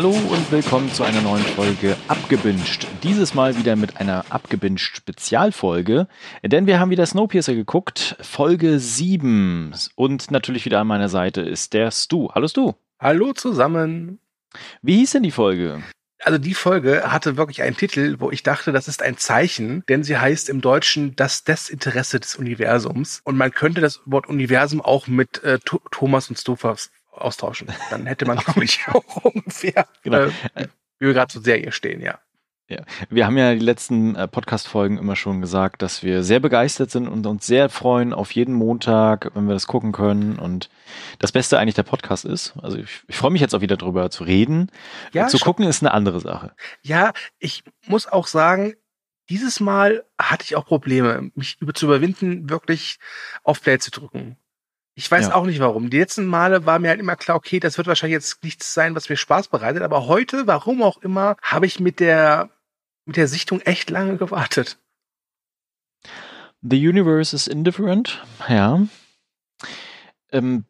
Hallo und willkommen zu einer neuen Folge Abgebinged. Dieses Mal wieder mit einer Abgebinged Spezialfolge, denn wir haben wieder Snowpiercer geguckt, Folge 7. Und natürlich wieder an meiner Seite ist der Stu. Hallo Stu. Hallo zusammen. Wie hieß denn die Folge? Also die Folge hatte wirklich einen Titel, wo ich dachte, das ist ein Zeichen, denn sie heißt im Deutschen das Desinteresse des Universums. Und man könnte das Wort Universum auch mit äh, Thomas und Stufas austauschen. Dann hätte man, glaube ich, auch ungefähr, genau. äh, wie wir gerade zur Serie stehen, ja. Ja, wir haben ja die letzten äh, Podcast-Folgen immer schon gesagt, dass wir sehr begeistert sind und uns sehr freuen auf jeden Montag, wenn wir das gucken können. Und das Beste eigentlich der Podcast ist. Also ich, ich freue mich jetzt auch wieder drüber zu reden. Ja, zu gucken ist eine andere Sache. Ja, ich muss auch sagen, dieses Mal hatte ich auch Probleme, mich über zu überwinden, wirklich auf Play zu drücken. Ich weiß ja. auch nicht warum. Die letzten Male war mir halt immer klar, okay, das wird wahrscheinlich jetzt nichts sein, was mir Spaß bereitet. Aber heute, warum auch immer, habe ich mit der, mit der Sichtung echt lange gewartet. The universe is indifferent. Ja. Ähm,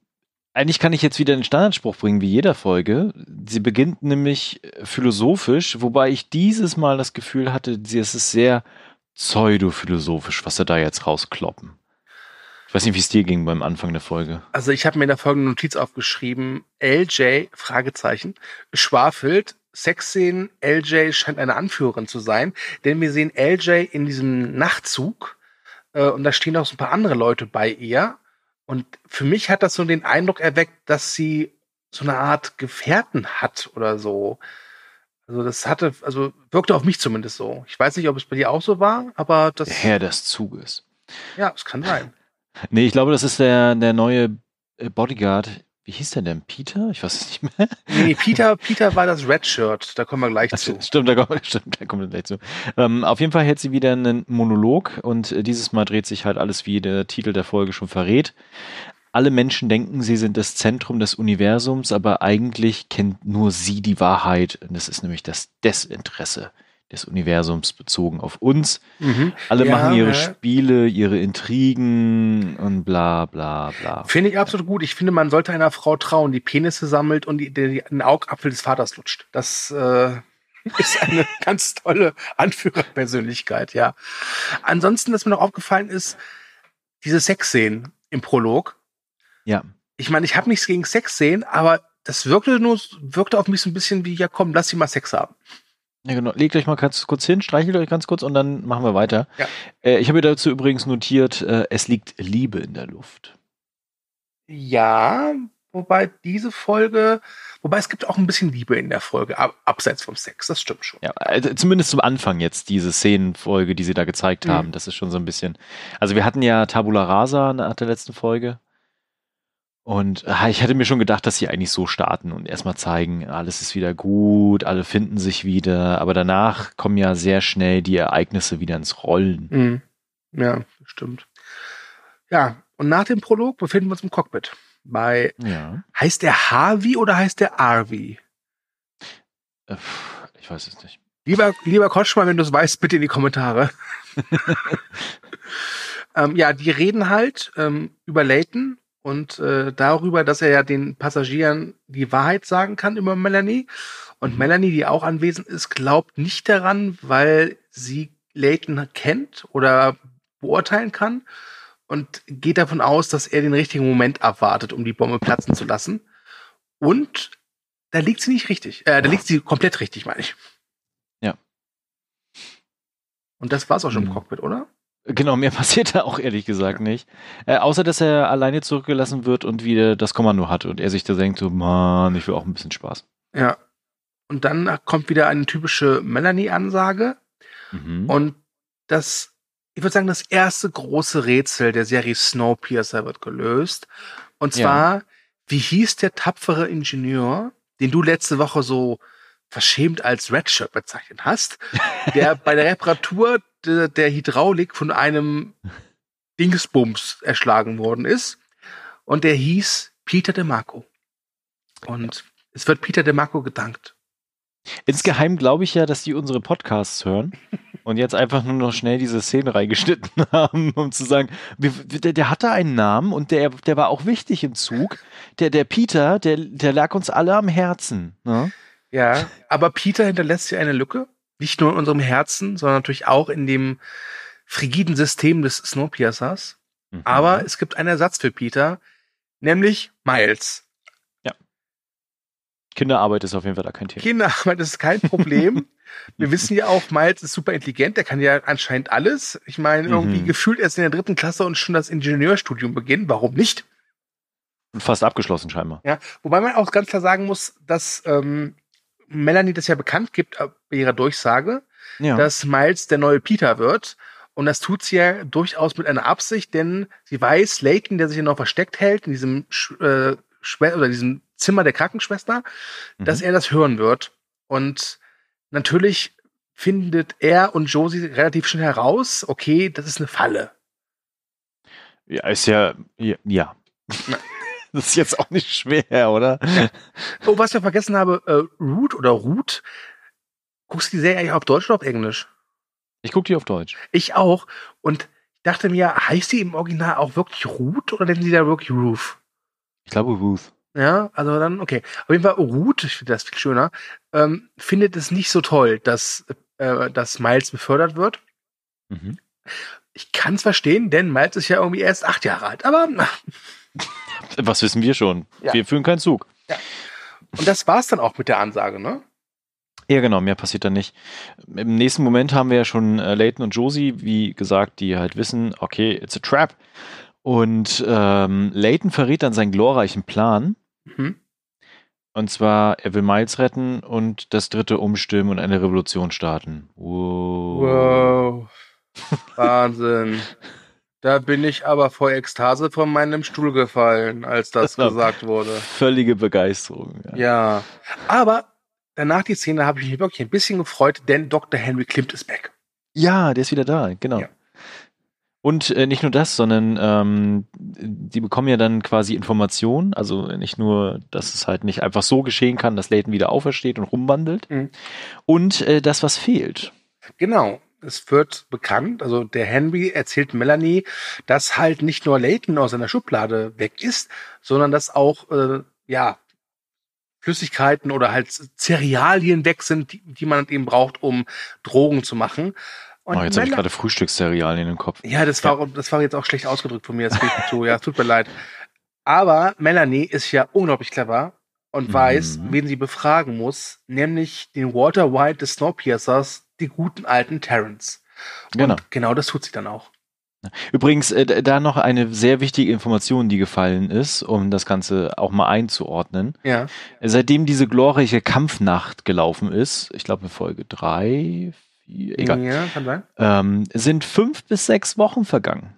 eigentlich kann ich jetzt wieder einen Standardspruch bringen, wie jeder Folge. Sie beginnt nämlich philosophisch, wobei ich dieses Mal das Gefühl hatte, es ist sehr pseudophilosophisch, was sie da jetzt rauskloppen. Ich weiß nicht, wie es dir ging beim Anfang der Folge. Also ich habe mir in der folgenden Notiz aufgeschrieben, LJ, Fragezeichen, schwafelt, Sexszenen, LJ scheint eine Anführerin zu sein, denn wir sehen LJ in diesem Nachtzug äh, und da stehen auch so ein paar andere Leute bei ihr. Und für mich hat das so den Eindruck erweckt, dass sie so eine Art Gefährten hat oder so. Also das hatte, also wirkte auf mich zumindest so. Ich weiß nicht, ob es bei dir auch so war, aber das. Der Herr des Zuges. Ja, es kann sein. Nee, ich glaube, das ist der, der neue äh, Bodyguard. Wie hieß der denn? Peter? Ich weiß es nicht mehr. Nee, Peter, Peter war das Red Shirt. Da kommen wir gleich zu. Stimmt, da kommen, stimmt, da kommen wir gleich zu. Ähm, auf jeden Fall hält sie wieder einen Monolog und äh, dieses Mal dreht sich halt alles, wie der Titel der Folge schon verrät. Alle Menschen denken, sie sind das Zentrum des Universums, aber eigentlich kennt nur sie die Wahrheit. Und das ist nämlich das Desinteresse des Universums bezogen auf uns. Mhm. Alle ja, machen ihre ja. Spiele, ihre Intrigen und bla bla bla. Finde ich absolut gut. Ich finde, man sollte einer Frau trauen, die Penisse sammelt und die, die, den Augapfel des Vaters lutscht. Das äh, ist eine ganz tolle Anführerpersönlichkeit, ja. Ansonsten, was mir noch aufgefallen ist, diese Sexszenen im Prolog. Ja. Ich meine, ich habe nichts gegen Sexszenen, aber das wirkte nur, wirkte auf mich so ein bisschen wie, ja komm, lass sie mal Sex haben. Ja, genau. Legt euch mal ganz kurz hin, streichelt euch ganz kurz und dann machen wir weiter. Ja. Äh, ich habe mir dazu übrigens notiert, äh, es liegt Liebe in der Luft. Ja, wobei diese Folge, wobei es gibt auch ein bisschen Liebe in der Folge, ab, abseits vom Sex, das stimmt schon. Ja, also zumindest zum Anfang jetzt, diese Szenenfolge, die sie da gezeigt mhm. haben, das ist schon so ein bisschen. Also wir hatten ja Tabula Rasa nach der letzten Folge. Und äh, ich hätte mir schon gedacht, dass sie eigentlich so starten und erstmal zeigen, alles ist wieder gut, alle finden sich wieder, aber danach kommen ja sehr schnell die Ereignisse wieder ins Rollen. Mhm. Ja, stimmt. Ja, und nach dem Prolog befinden wir uns im Cockpit. Bei ja. heißt der Harvey oder heißt der Arvi? Äh, ich weiß es nicht. Lieber, lieber Kotschmann, wenn du es weißt, bitte in die Kommentare. ähm, ja, die reden halt ähm, über Leighton und äh, darüber, dass er ja den Passagieren die Wahrheit sagen kann über Melanie. Und mhm. Melanie, die auch anwesend ist, glaubt nicht daran, weil sie Leighton kennt oder beurteilen kann und geht davon aus, dass er den richtigen Moment abwartet, um die Bombe platzen zu lassen. Und da liegt sie nicht richtig. Äh, da liegt sie komplett richtig, meine ich. Ja. Und das war's auch schon mhm. im Cockpit, oder? Genau, mehr passiert da auch ehrlich gesagt nicht. Äh, außer, dass er alleine zurückgelassen wird und wieder das Kommando hat und er sich da denkt, so, Mann, ich will auch ein bisschen Spaß. Ja. Und dann kommt wieder eine typische Melanie-Ansage. Mhm. Und das, ich würde sagen, das erste große Rätsel der Serie Snowpiercer wird gelöst. Und zwar, ja. wie hieß der tapfere Ingenieur, den du letzte Woche so verschämt als Redshirt bezeichnet hast, der bei der Reparatur der Hydraulik von einem Dingsbums erschlagen worden ist. Und der hieß Peter DeMarco. Und es wird Peter DeMarco gedankt. Insgeheim glaube ich ja, dass die unsere Podcasts hören und jetzt einfach nur noch schnell diese Szene reingeschnitten haben, um zu sagen, der, der hatte einen Namen und der, der war auch wichtig im Zug. Der, der Peter, der, der lag uns alle am Herzen. Ne? Ja, aber Peter hinterlässt ja eine Lücke. Nicht nur in unserem Herzen, sondern natürlich auch in dem frigiden System des Snowpiercers. Mhm. Aber es gibt einen Ersatz für Peter, nämlich Miles. Ja. Kinderarbeit ist auf jeden Fall da kein Thema. Kinderarbeit ist kein Problem. Wir wissen ja auch, Miles ist super intelligent, der kann ja anscheinend alles. Ich meine, irgendwie mhm. gefühlt erst in der dritten Klasse und schon das Ingenieurstudium beginnen. Warum nicht? Fast abgeschlossen scheinbar. Ja, wobei man auch ganz klar sagen muss, dass ähm, Melanie das ja bekannt gibt äh, bei ihrer Durchsage, ja. dass Miles der neue Peter wird. Und das tut sie ja durchaus mit einer Absicht, denn sie weiß, Layton, der sich ja noch versteckt hält in diesem äh, oder diesem Zimmer der Krankenschwester, mhm. dass er das hören wird. Und natürlich findet er und Josie relativ schnell heraus, okay, das ist eine Falle. Ja, ist ja, ja. Das ist jetzt auch nicht schwer, oder? Oh, was ich vergessen habe, äh, Root oder Root. Guckst du die Serie eigentlich auf Deutsch oder auf Englisch? Ich gucke die auf Deutsch. Ich auch. Und ich dachte mir, heißt sie im Original auch wirklich Root oder nennen sie da wirklich Ruth? Ich glaube Ruth. Ja, also dann, okay. Auf jeden Fall, Ruth, ich finde das viel schöner, ähm, findet es nicht so toll, dass, äh, dass Miles befördert wird. Mhm. Ich kann es verstehen, denn Miles ist ja irgendwie erst acht Jahre alt, aber. Was wissen wir schon? Ja. Wir führen keinen Zug. Ja. Und das war's dann auch mit der Ansage, ne? Ja, genau, mehr passiert dann nicht. Im nächsten Moment haben wir ja schon äh, Leighton und Josie, wie gesagt, die halt wissen, okay, it's a trap. Und ähm, Layton verrät dann seinen glorreichen Plan. Mhm. Und zwar, er will Miles retten und das dritte umstimmen und eine Revolution starten. Wow. wow. Wahnsinn. Da bin ich aber vor Ekstase von meinem Stuhl gefallen, als das gesagt wurde. Völlige Begeisterung. Ja. ja. Aber danach die Szene habe ich mich wirklich ein bisschen gefreut, denn Dr. Henry Klimt ist weg. Ja, der ist wieder da, genau. Ja. Und äh, nicht nur das, sondern ähm, die bekommen ja dann quasi Informationen. Also nicht nur, dass es halt nicht einfach so geschehen kann, dass Layton wieder aufersteht und rumwandelt. Mhm. Und äh, das, was fehlt. Genau. Es wird bekannt, also der Henry erzählt Melanie, dass halt nicht nur Layton aus seiner Schublade weg ist, sondern dass auch, äh, ja, Flüssigkeiten oder halt Cerealien weg sind, die, die man eben braucht, um Drogen zu machen. Und oh, jetzt habe ich gerade Frühstückscerealien in den Kopf. Ja, das war, das war jetzt auch schlecht ausgedrückt von mir. Das geht so, ja, tut mir leid. Aber Melanie ist ja unglaublich clever und mhm. weiß, wen sie befragen muss, nämlich den Walter White des Snowpiercers, die guten alten Terrence. Genau. Und genau das tut sie dann auch. Übrigens, äh, da noch eine sehr wichtige Information, die gefallen ist, um das Ganze auch mal einzuordnen. Ja. Seitdem diese glorreiche Kampfnacht gelaufen ist, ich glaube in Folge drei, egal. Ja, kann sein. Ähm, sind fünf bis sechs Wochen vergangen.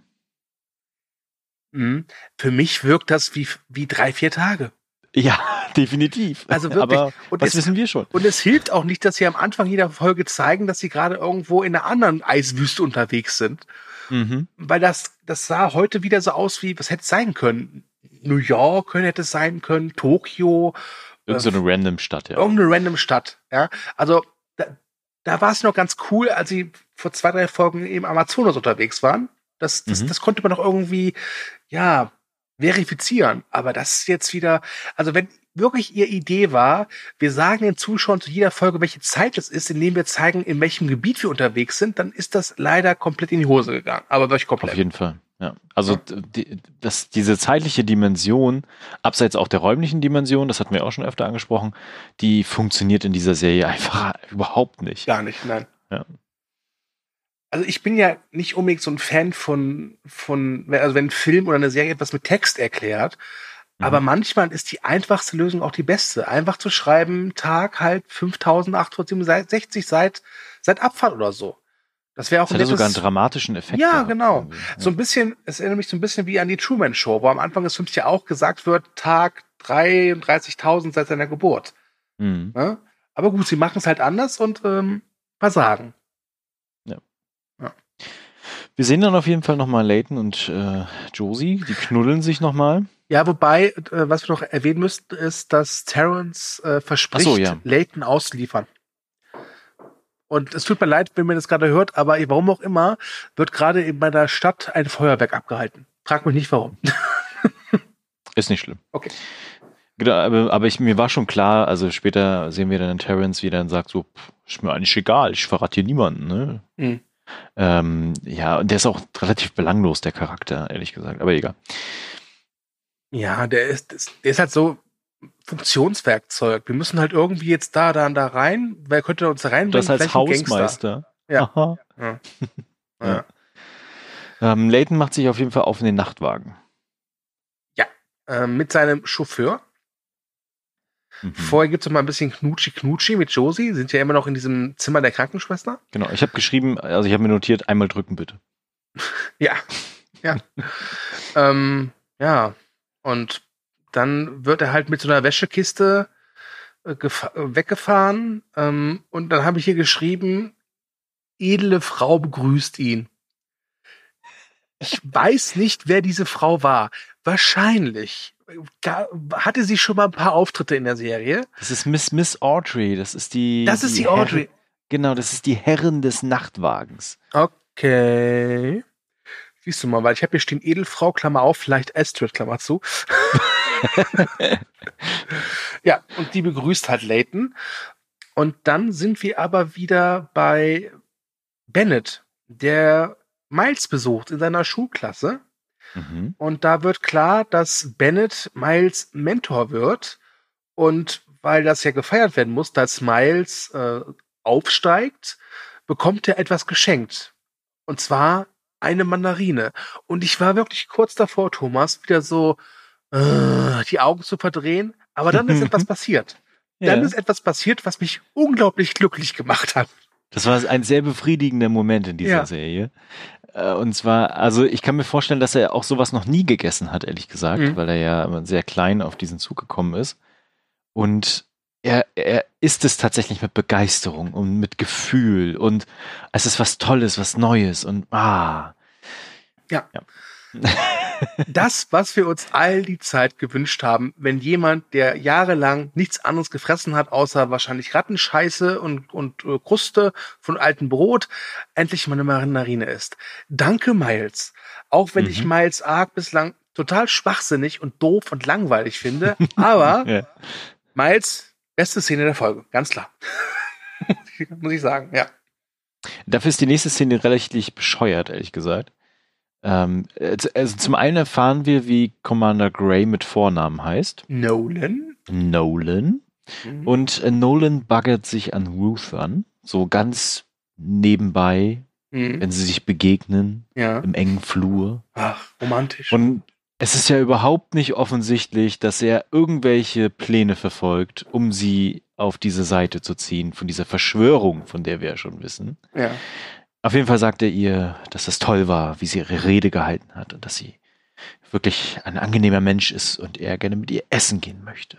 Mhm. Für mich wirkt das wie, wie drei, vier Tage. Ja, definitiv. Also wirklich. Aber und das es, wissen wir schon. Und es hilft auch nicht, dass sie am Anfang jeder Folge zeigen, dass sie gerade irgendwo in einer anderen Eiswüste unterwegs sind. Mhm. Weil das, das sah heute wieder so aus wie, was hätte es sein können? New York hätte es sein können, Tokio. Irgendeine äh, random Stadt, ja. Irgendeine random Stadt, ja. Also da war es noch ganz cool, als sie vor zwei, drei Folgen im Amazonas unterwegs waren. Das, das, mhm. das konnte man noch irgendwie, ja, verifizieren. Aber das ist jetzt wieder, also wenn wirklich ihr Idee war, wir sagen den Zuschauern zu jeder Folge, welche Zeit es ist, indem wir zeigen, in welchem Gebiet wir unterwegs sind, dann ist das leider komplett in die Hose gegangen. Aber wirklich komplett. Auf jeden Fall. Ja, also ja. Die, das, diese zeitliche Dimension, abseits auch der räumlichen Dimension, das hatten wir auch schon öfter angesprochen, die funktioniert in dieser Serie einfach überhaupt nicht. Gar nicht, nein. Ja. Also ich bin ja nicht unbedingt so ein Fan von, von, also wenn ein Film oder eine Serie etwas mit Text erklärt, mhm. aber manchmal ist die einfachste Lösung auch die beste. Einfach zu schreiben, Tag halt 5867 seit, seit Abfall oder so. Das wäre auch das ein sogar einen dramatischen Effekt. Ja, genau. Ja. So ein bisschen, es erinnert mich so ein bisschen wie an die Truman Show, wo am Anfang des Films ja auch gesagt wird, Tag 33.000 seit seiner Geburt. Mhm. Ja? Aber gut, sie machen es halt anders und ähm, versagen. Wir sehen dann auf jeden Fall nochmal Layton und äh, Josie, die knuddeln sich nochmal. Ja, wobei, äh, was wir noch erwähnen müssten, ist, dass Terrence äh, verspricht, so, ja. Layton auszuliefern. Und es tut mir leid, wenn man das gerade hört, aber warum auch immer, wird gerade in meiner Stadt ein Feuerwerk abgehalten. Frag mich nicht warum. Ist nicht schlimm. Okay. Genau, aber, aber ich, mir war schon klar, also später sehen wir dann Terrence, wie er dann sagt, so, pff, ist mir eigentlich egal, ich verrate hier niemanden, ne? Mhm. Ähm, ja, und der ist auch relativ belanglos, der Charakter, ehrlich gesagt, aber egal. Ja, der ist, der ist halt so Funktionswerkzeug. Wir müssen halt irgendwie jetzt da, da, da rein. Wer könnte uns da reinbringen? Das als Hausmeister. Ja. Ja. ja. Ähm, Leighton macht sich auf jeden Fall auf in den Nachtwagen. Ja, äh, mit seinem Chauffeur. Mhm. Vorher gibt es noch mal ein bisschen Knutschi-Knutschi mit Josie. Sind ja immer noch in diesem Zimmer der Krankenschwester. Genau, ich habe geschrieben, also ich habe mir notiert, einmal drücken bitte. ja, ja. ähm, ja, und dann wird er halt mit so einer Wäschekiste äh, weggefahren. Ähm, und dann habe ich hier geschrieben, edle Frau begrüßt ihn. Ich weiß nicht, wer diese Frau war. Wahrscheinlich hatte sie schon mal ein paar Auftritte in der Serie. Das ist Miss Miss Audrey. Das ist die. Das ist die, die Audrey. Herr, genau, das ist die Herrin des Nachtwagens. Okay. Siehst du mal, weil ich habe hier stehen Edelfrau, Klammer auf, vielleicht Astrid, Klammer zu. ja, und die begrüßt halt Leighton. Und dann sind wir aber wieder bei Bennett, der Miles besucht in seiner Schulklasse. Mhm. Und da wird klar, dass Bennett Miles Mentor wird. Und weil das ja gefeiert werden muss, dass Miles äh, aufsteigt, bekommt er etwas geschenkt. Und zwar eine Mandarine. Und ich war wirklich kurz davor, Thomas, wieder so äh, die Augen zu verdrehen. Aber dann ist etwas passiert. Dann ja. ist etwas passiert, was mich unglaublich glücklich gemacht hat. Das war ein sehr befriedigender Moment in dieser ja. Serie. Äh, und zwar, also ich kann mir vorstellen, dass er auch sowas noch nie gegessen hat, ehrlich gesagt, mhm. weil er ja sehr klein auf diesen Zug gekommen ist. Und er, er isst es tatsächlich mit Begeisterung und mit Gefühl und es ist was Tolles, was Neues und ah. Ja. ja. das, was wir uns all die Zeit gewünscht haben, wenn jemand, der jahrelang nichts anderes gefressen hat, außer wahrscheinlich Rattenscheiße und, und äh, Kruste von altem Brot, endlich mal eine Marinarine isst. Danke, Miles. Auch wenn mhm. ich Miles arg bislang total schwachsinnig und doof und langweilig finde, aber ja. Miles, beste Szene der Folge, ganz klar. Muss ich sagen, ja. Dafür ist die nächste Szene relativ bescheuert, ehrlich gesagt. Ähm, also zum einen erfahren wir, wie Commander Gray mit Vornamen heißt. Nolan. Nolan. Mhm. Und äh, Nolan baggert sich an Ruth an, so ganz nebenbei, mhm. wenn sie sich begegnen, ja. im engen Flur. Ach, romantisch. Und es ist ja überhaupt nicht offensichtlich, dass er irgendwelche Pläne verfolgt, um sie auf diese Seite zu ziehen, von dieser Verschwörung, von der wir ja schon wissen. Ja. Auf jeden Fall sagt er ihr, dass das toll war, wie sie ihre Rede gehalten hat und dass sie wirklich ein angenehmer Mensch ist und er gerne mit ihr essen gehen möchte.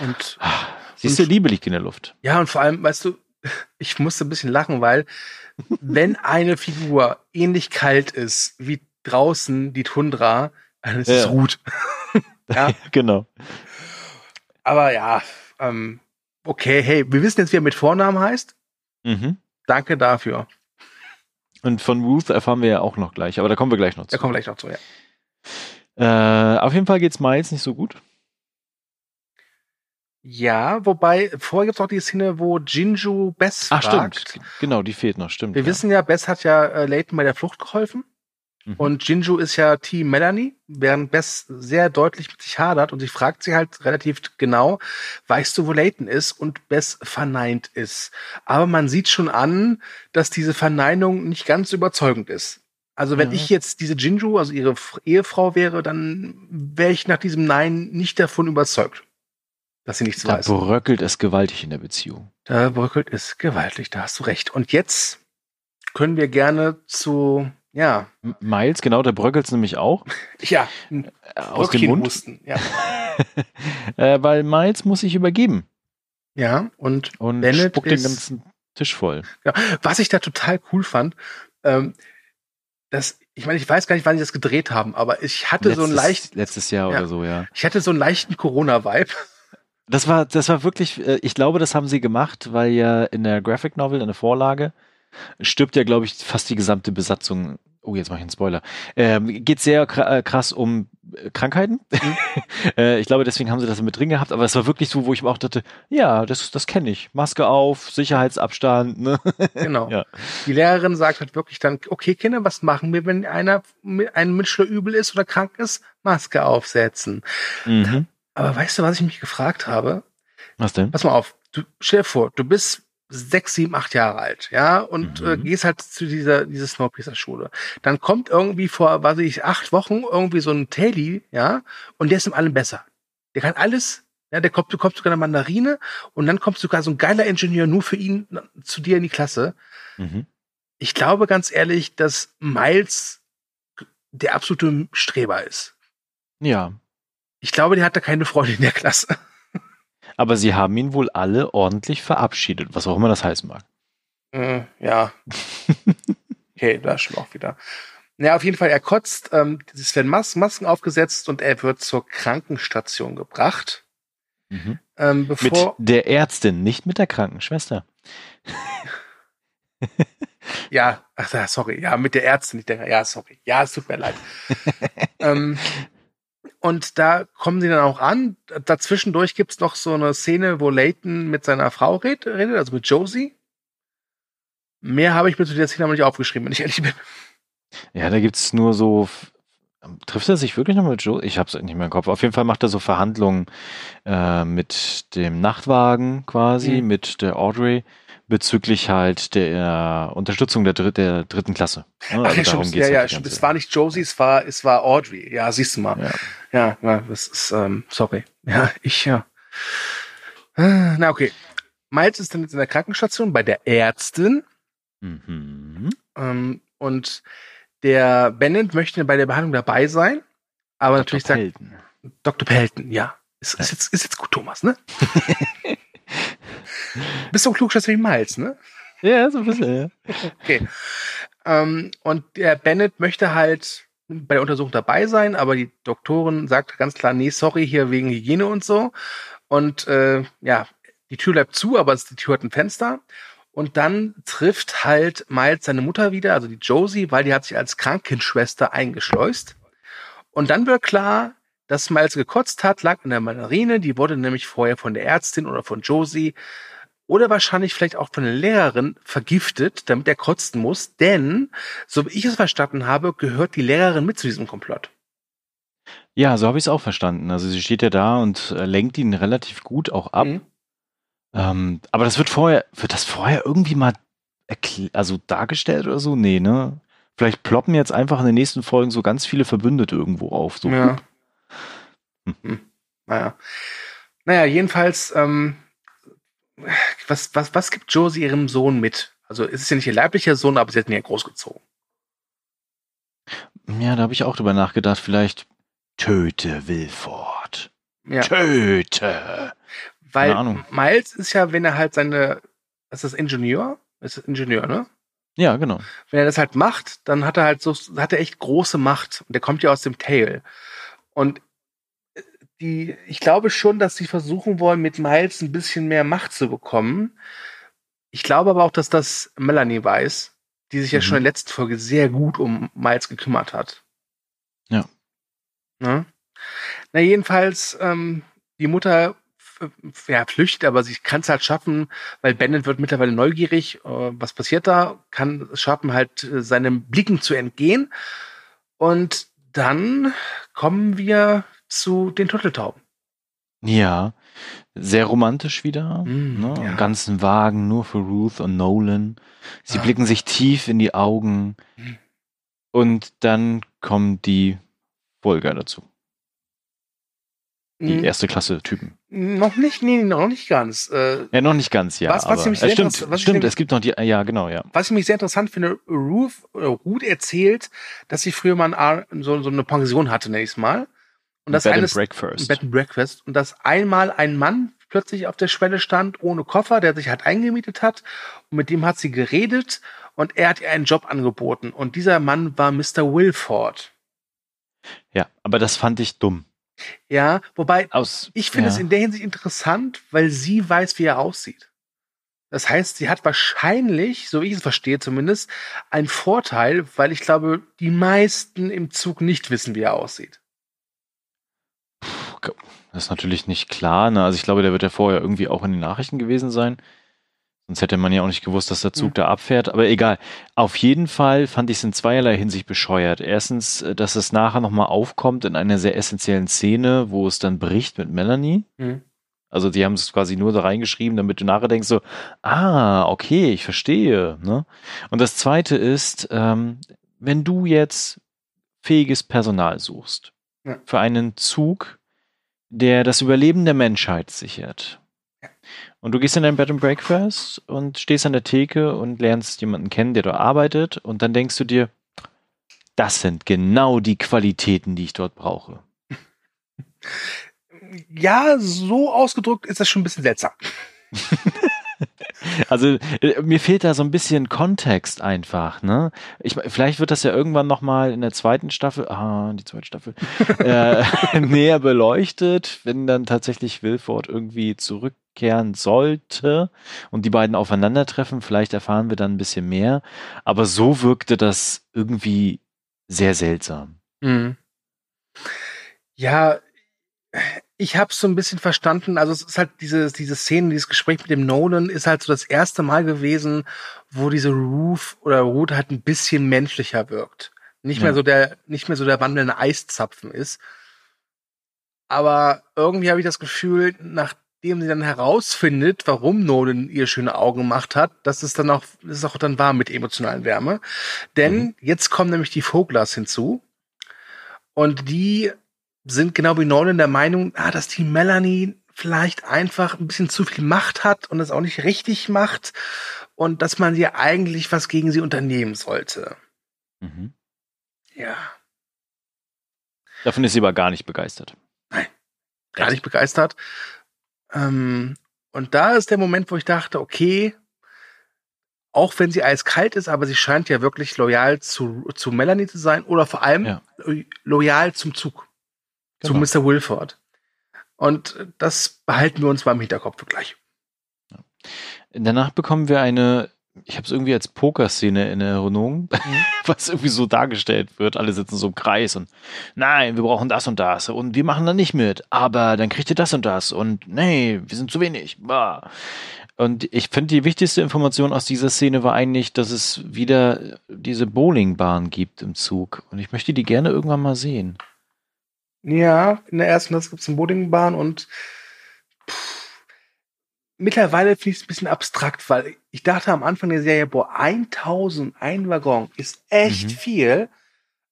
Und ah, siehst du, Liebe liegt in der Luft. Ja, und vor allem, weißt du, ich musste ein bisschen lachen, weil wenn eine Figur ähnlich kalt ist wie draußen die Tundra, dann ist ja. es Ruth. ja, genau. Aber ja, ähm, okay, hey, wir wissen jetzt, wie er mit Vornamen heißt. Mhm. Danke dafür. Und von Ruth erfahren wir ja auch noch gleich, aber da kommen wir gleich noch zu. Da kommen wir gleich noch zu, ja. Äh, auf jeden Fall geht's Miles nicht so gut. Ja, wobei, vorher gibt es auch die Szene, wo Jinju Bess Ach, fragt. stimmt. Genau, die fehlt noch, stimmt. Wir ja. wissen ja, Bess hat ja äh, Leighton bei der Flucht geholfen. Mhm. Und Jinju ist ja Team Melanie, während Bess sehr deutlich mit sich hadert und sie fragt sie halt relativ genau, weißt du, wo Leighton ist? Und Bess verneint ist. Aber man sieht schon an, dass diese Verneinung nicht ganz überzeugend ist. Also wenn mhm. ich jetzt diese Jinju, also ihre Ehefrau wäre, dann wäre ich nach diesem Nein nicht davon überzeugt, dass sie nichts da weiß. Da bröckelt es gewaltig in der Beziehung. Da bröckelt es gewaltig, da hast du recht. Und jetzt können wir gerne zu ja. Miles, genau, der bröckelt nämlich auch. Ja, äh, aus dem Mund. Mussten, ja. äh, weil Miles muss sich übergeben. Ja, und, und Bennett spuckt ist, den ganzen Tisch voll. Ja, was ich da total cool fand, ähm, dass, ich meine, ich weiß gar nicht, wann sie das gedreht haben, aber ich hatte letztes, so ein leicht. Letztes Jahr ja, oder so, ja. Ich hatte so einen leichten Corona-Vibe. Das war, das war wirklich, äh, ich glaube, das haben sie gemacht, weil ja in der Graphic Novel, in der Vorlage, stirbt ja, glaube ich, fast die gesamte Besatzung. Oh, jetzt mache ich einen Spoiler. Ähm, geht sehr äh, krass um Krankheiten. Mhm. äh, ich glaube, deswegen haben sie das mit drin gehabt, aber es war wirklich so, wo ich mir auch dachte, ja, das, das kenne ich. Maske auf, Sicherheitsabstand. Ne? genau. Ja. Die Lehrerin sagt halt wirklich dann, okay, Kinder, was machen wir, wenn einer ein Mitschüler übel ist oder krank ist? Maske aufsetzen. Mhm. Aber weißt du, was ich mich gefragt habe? Was denn? Pass mal auf, du stell dir vor, du bist sechs, sieben, acht Jahre alt, ja, und äh, mhm. äh, gehst halt zu dieser, dieser Snowpiercer-Schule. Dann kommt irgendwie vor, weiß ich, acht Wochen irgendwie so ein Taily, ja, und der ist im allem besser. Der kann alles, ja, der kommt, du kommst sogar eine Mandarine und dann kommt sogar so ein geiler Ingenieur nur für ihn zu dir in die Klasse. Mhm. Ich glaube ganz ehrlich, dass Miles der absolute Streber ist. Ja. Ich glaube, der hatte keine Freunde in der Klasse. Aber sie haben ihn wohl alle ordentlich verabschiedet, was auch immer das heißen mag. Äh, ja. okay, da schon auch wieder. Ja, auf jeden Fall, er kotzt, ähm, es werden Mas Masken aufgesetzt und er wird zur Krankenstation gebracht. Mhm. Ähm, bevor mit der Ärztin, nicht mit der Krankenschwester. ja, ach, sorry, ja, mit der Ärztin, nicht der, ja, sorry, ja, es tut mir leid. ähm, und da kommen sie dann auch an. Dazwischendurch gibt's noch so eine Szene, wo Leighton mit seiner Frau redet, also mit Josie. Mehr habe ich mir zu der Szene aber nicht aufgeschrieben, wenn ich ehrlich bin. Ja, da gibt's nur so. Trifft er sich wirklich noch mit Josie? Ich habe es nicht mehr im Kopf. Auf jeden Fall macht er so Verhandlungen äh, mit dem Nachtwagen quasi, mhm. mit der Audrey bezüglich halt der Unterstützung der, Dritt, der dritten Klasse. Ne? Also Ach, darum geht's ja, halt ja, es war nicht Josie, es war, es war Audrey. Ja, siehst du mal. Ja, ja, ja das ist, ähm, sorry. Ja, ich, ja. Na, okay. Miles ist dann jetzt in der Krankenstation bei der Ärztin. Mhm. Ähm, und der Bennett möchte bei der Behandlung dabei sein, aber Dr. natürlich sagt Pelton. Dr. Pelton, ja. Ist, ist, jetzt, ist jetzt gut, Thomas, ne? Bist du ein Klugscheißer wie Miles, ne? Ja, so ein bisschen, ja. okay. Ähm, und der Bennett möchte halt bei der Untersuchung dabei sein, aber die Doktorin sagt ganz klar, nee, sorry, hier wegen Hygiene und so. Und äh, ja, die Tür bleibt zu, aber die Tür hat ein Fenster. Und dann trifft halt Miles seine Mutter wieder, also die Josie, weil die hat sich als Krankenschwester eingeschleust. Und dann wird klar, dass Miles gekotzt hat, lag in der Mandarine. Die wurde nämlich vorher von der Ärztin oder von Josie oder wahrscheinlich vielleicht auch von der Lehrerin vergiftet, damit er kotzen muss. Denn, so wie ich es verstanden habe, gehört die Lehrerin mit zu diesem Komplott. Ja, so habe ich es auch verstanden. Also sie steht ja da und äh, lenkt ihn relativ gut auch ab. Mhm. Ähm, aber das wird vorher, wird das vorher irgendwie mal also dargestellt oder so? Nee, ne? Vielleicht ploppen jetzt einfach in den nächsten Folgen so ganz viele Verbündete irgendwo auf. So. Ja. Hm. Naja. Naja, jedenfalls, ähm, was, was, was gibt Josie ihrem Sohn mit? Also es ist ja nicht ihr leiblicher Sohn, aber sie hat ihn ja großgezogen. Ja, da habe ich auch drüber nachgedacht. Vielleicht töte Wilford. Ja. Töte. Weil Miles ist ja, wenn er halt seine, ist das Ingenieur? Ist das Ingenieur, ne? Ja, genau. Wenn er das halt macht, dann hat er halt so, hat er echt große Macht. Und der kommt ja aus dem Tail. Und die, ich glaube schon, dass sie versuchen wollen, mit Miles ein bisschen mehr Macht zu bekommen. Ich glaube aber auch, dass das Melanie weiß, die sich mhm. ja schon in der letzten Folge sehr gut um Miles gekümmert hat. Ja. Na, Na jedenfalls, ähm, die Mutter ja, flüchtet, aber sie kann es halt schaffen, weil Bennett wird mittlerweile neugierig. Äh, was passiert da? Kann es schaffen, halt äh, seinem Blicken zu entgehen. Und dann kommen wir zu den Turteltauben. Ja, sehr romantisch wieder. Mm, ne? ja. Ganzen Wagen nur für Ruth und Nolan. Sie ah. blicken sich tief in die Augen. Mm. Und dann kommen die Volker dazu. Die mm. erste Klasse Typen. Noch nicht, nee, noch nicht ganz. Äh, ja, noch nicht ganz, ja. Was, was aber, äh, stimmt, was stimmt, es gibt noch die, ja, genau, ja. Was ich mich sehr interessant finde, Ruth, äh, Ruth erzählt, dass sie früher mal so, so eine Pension hatte, nächstes Mal. Und das Bed eines, and Breakfast. Bed and Breakfast. Und dass einmal ein Mann plötzlich auf der Schwelle stand, ohne Koffer, der sich halt eingemietet hat. Und mit dem hat sie geredet und er hat ihr einen Job angeboten. Und dieser Mann war Mr. Wilford. Ja, aber das fand ich dumm. Ja, wobei Aus, ich finde ja. es in der Hinsicht interessant, weil sie weiß, wie er aussieht. Das heißt, sie hat wahrscheinlich, so wie ich es verstehe zumindest, einen Vorteil, weil ich glaube, die meisten im Zug nicht wissen, wie er aussieht. Das ist natürlich nicht klar. Ne? Also ich glaube, der wird ja vorher irgendwie auch in den Nachrichten gewesen sein. Sonst hätte man ja auch nicht gewusst, dass der Zug mhm. da abfährt. Aber egal. Auf jeden Fall fand ich es in zweierlei Hinsicht bescheuert. Erstens, äh, dass es nachher nochmal aufkommt in einer sehr essentiellen Szene, wo es dann bricht mit Melanie. Mhm. Also die haben es quasi nur da reingeschrieben, damit du nachher denkst so, ah, okay, ich verstehe. Ne? Und das Zweite ist, ähm, wenn du jetzt fähiges Personal suchst ja. für einen Zug, der das Überleben der Menschheit sichert. Und du gehst in dein Bed and Breakfast und stehst an der Theke und lernst jemanden kennen, der dort arbeitet und dann denkst du dir, das sind genau die Qualitäten, die ich dort brauche. Ja, so ausgedrückt ist das schon ein bisschen seltsam. Also äh, mir fehlt da so ein bisschen Kontext einfach, ne? Ich, vielleicht wird das ja irgendwann nochmal in der zweiten Staffel, ah, die zweite Staffel, äh, näher beleuchtet, wenn dann tatsächlich Wilford irgendwie zurückkehren sollte und die beiden aufeinandertreffen. Vielleicht erfahren wir dann ein bisschen mehr. Aber so wirkte das irgendwie sehr seltsam. Mhm. Ja, ich habe es so ein bisschen verstanden. Also es ist halt diese diese Szene, dieses Gespräch mit dem Nolan ist halt so das erste Mal gewesen, wo diese Roof oder Ruth halt ein bisschen menschlicher wirkt. Nicht ja. mehr so der nicht mehr so der wandelnde Eiszapfen ist. Aber irgendwie habe ich das Gefühl, nachdem sie dann herausfindet, warum Nolan ihr schöne Augen gemacht hat, dass es dann auch das ist auch dann wahr mit emotionalen Wärme. Denn mhm. jetzt kommen nämlich die Voglas hinzu. Und die sind genau wie Nolan der Meinung, ah, dass die Melanie vielleicht einfach ein bisschen zu viel Macht hat und es auch nicht richtig macht und dass man hier eigentlich was gegen sie unternehmen sollte. Mhm. Ja. Davon ist sie aber gar nicht begeistert. Nein, gar nicht begeistert. Ähm, und da ist der Moment, wo ich dachte, okay, auch wenn sie eiskalt ist, aber sie scheint ja wirklich loyal zu, zu Melanie zu sein oder vor allem ja. loyal zum Zug. Genau. Zu Mr. Wilford. Und das behalten wir uns mal im Hinterkopf gleich. Danach bekommen wir eine, ich habe es irgendwie als Pokerszene in Erinnerung, mhm. was irgendwie so dargestellt wird. Alle sitzen so im Kreis und nein, wir brauchen das und das und wir machen da nicht mit, aber dann kriegt ihr das und das und nee, wir sind zu wenig. Bah. Und ich finde, die wichtigste Information aus dieser Szene war eigentlich, dass es wieder diese Bowlingbahn gibt im Zug. Und ich möchte die gerne irgendwann mal sehen. Ja, in der ersten Klasse gibt es eine Bowlingbahn und pff, mittlerweile finde ich es ein bisschen abstrakt, weil ich dachte am Anfang der Serie, boah, 1000, ein Waggon ist echt mhm. viel.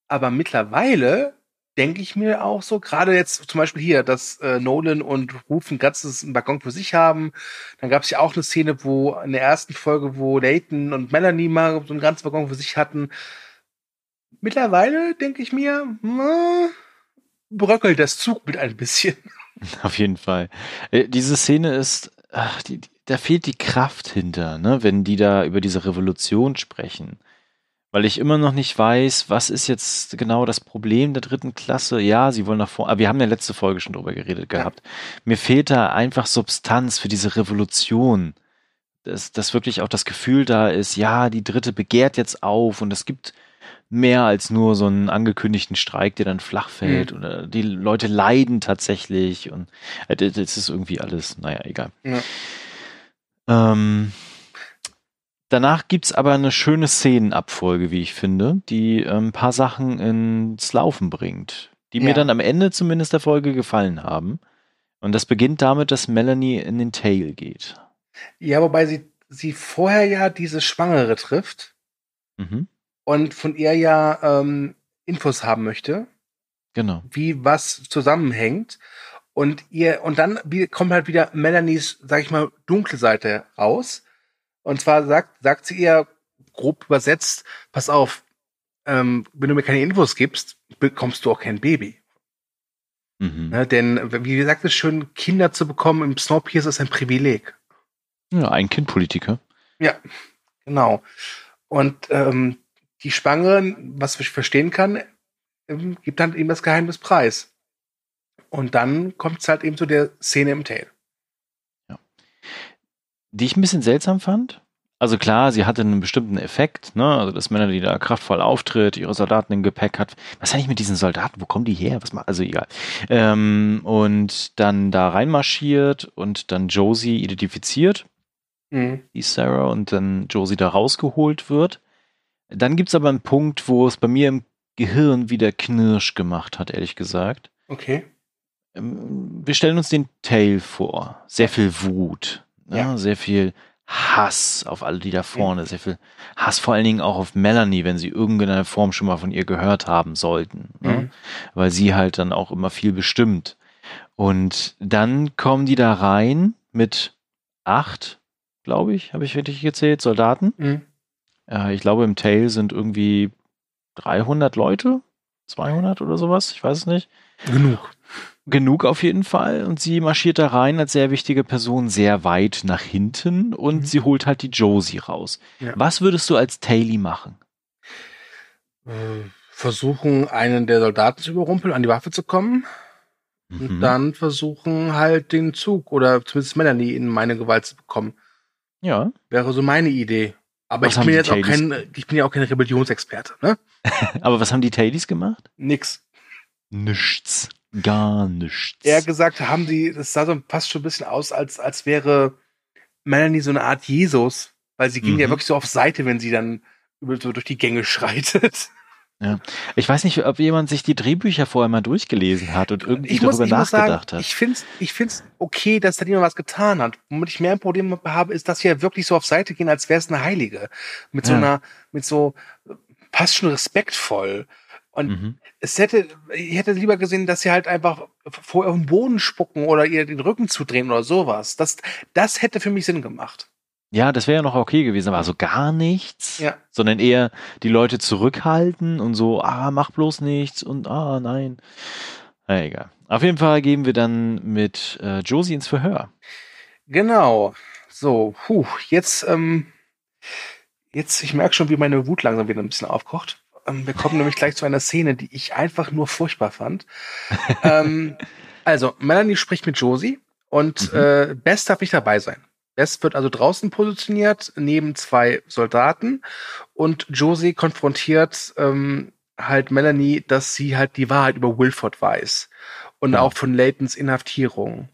Aber mittlerweile denke ich mir auch so, gerade jetzt zum Beispiel hier, dass äh, Nolan und Ruf ein ganzes Waggon für sich haben. Dann gab es ja auch eine Szene, wo in der ersten Folge, wo Leighton und Melanie mal so ein ganzes Waggon für sich hatten. Mittlerweile denke ich mir, hm, bröckelt das Zug mit ein bisschen. Auf jeden Fall. Äh, diese Szene ist, ach, die, die, da fehlt die Kraft hinter, ne, wenn die da über diese Revolution sprechen. Weil ich immer noch nicht weiß, was ist jetzt genau das Problem der dritten Klasse. Ja, sie wollen nach vorne, aber wir haben ja letzte Folge schon drüber geredet gehabt. Ja. Mir fehlt da einfach Substanz für diese Revolution. Dass, dass wirklich auch das Gefühl da ist, ja, die dritte begehrt jetzt auf und es gibt mehr als nur so einen angekündigten Streik, der dann flach fällt. Mhm. Oder die Leute leiden tatsächlich und äh, das ist irgendwie alles, naja, egal. Ja. Ähm, danach gibt's aber eine schöne Szenenabfolge, wie ich finde, die ein ähm, paar Sachen ins Laufen bringt, die ja. mir dann am Ende zumindest der Folge gefallen haben. Und das beginnt damit, dass Melanie in den Tail geht. Ja, wobei sie, sie vorher ja diese Schwangere trifft. Mhm und von ihr ja ähm, Infos haben möchte. Genau. Wie was zusammenhängt. Und ihr, und dann kommt halt wieder Melanies, sag ich mal, dunkle Seite raus. Und zwar sagt, sagt sie ihr grob übersetzt, pass auf, ähm, wenn du mir keine Infos gibst, bekommst du auch kein Baby. Mhm. Ne, denn, wie gesagt, es schön, Kinder zu bekommen im Snowpiercer ist ein Privileg. Ja, ein Kindpolitiker. Ja, genau. Und ähm, die Schwangere, was ich verstehen kann, ähm, gibt dann eben das Geheimnis preis. Und dann kommt es halt eben zu der Szene im Tail. Ja. Die ich ein bisschen seltsam fand. Also klar, sie hatte einen bestimmten Effekt, ne? Also dass Männer, die da kraftvoll auftritt, ihre Soldaten im Gepäck hat. Was ist eigentlich mit diesen Soldaten? Wo kommen die her? Was macht? Also egal. Ähm, und dann da reinmarschiert und dann Josie identifiziert, mhm. die Sarah, und dann Josie da rausgeholt wird. Dann gibt's aber einen Punkt, wo es bei mir im Gehirn wieder Knirsch gemacht hat, ehrlich gesagt. Okay. Ähm, wir stellen uns den Tail vor. Sehr viel Wut, ne? ja. sehr viel Hass auf alle, die da vorne, sehr viel Hass vor allen Dingen auch auf Melanie, wenn sie irgendeine Form schon mal von ihr gehört haben sollten, ne? mhm. weil sie halt dann auch immer viel bestimmt. Und dann kommen die da rein mit acht, glaube ich, habe ich richtig gezählt, Soldaten. Mhm. Äh, ich glaube, im Tail sind irgendwie 300 Leute, 200 oder sowas, ich weiß es nicht. Genug genug auf jeden Fall. Und sie marschiert da rein als sehr wichtige Person sehr weit nach hinten und mhm. sie holt halt die Josie raus. Ja. Was würdest du als Taily machen? Äh, versuchen, einen der Soldaten zu überrumpeln, an die Waffe zu kommen. Mhm. Und dann versuchen halt den Zug oder zumindest Melanie in meine Gewalt zu bekommen. Ja. Wäre so meine Idee. Aber ich bin jetzt auch kein, ich bin ja auch kein Rebellionsexperte, ne? Aber was haben die Tailies gemacht? Nix. Nichts. Gar nichts. Er gesagt, haben die, das sah so fast schon ein bisschen aus, als, als wäre Melanie so eine Art Jesus, weil sie ging mhm. ja wirklich so auf Seite, wenn sie dann über, so durch die Gänge schreitet. Ja. Ich weiß nicht, ob jemand sich die Drehbücher vorher mal durchgelesen hat und irgendwie ich darüber muss, nachgedacht sagen, hat. Ich finde es ich find's okay, dass da jemand was getan hat. Womit ich mehr ein Problem habe, ist, dass sie ja wirklich so auf Seite gehen, als wäre es eine Heilige. Mit so ja. einer, mit so, passt schon respektvoll. Und mhm. es hätte, ich hätte lieber gesehen, dass sie halt einfach vor ihrem Boden spucken oder ihr den Rücken zudrehen oder sowas. Das, das hätte für mich Sinn gemacht. Ja, das wäre ja noch okay gewesen, aber so gar nichts, ja. sondern eher die Leute zurückhalten und so, ah, mach bloß nichts und ah, nein. Na, egal. Auf jeden Fall gehen wir dann mit äh, Josie ins Verhör. Genau. So, puh, jetzt, ähm, jetzt, ich merke schon, wie meine Wut langsam wieder ein bisschen aufkocht. Ähm, wir kommen nämlich gleich zu einer Szene, die ich einfach nur furchtbar fand. ähm, also, Melanie spricht mit Josie und mhm. äh, Best darf nicht dabei sein. Best wird also draußen positioniert, neben zwei Soldaten und Josie konfrontiert ähm, halt Melanie, dass sie halt die Wahrheit über Wilford weiß und ja. auch von Laytons Inhaftierung.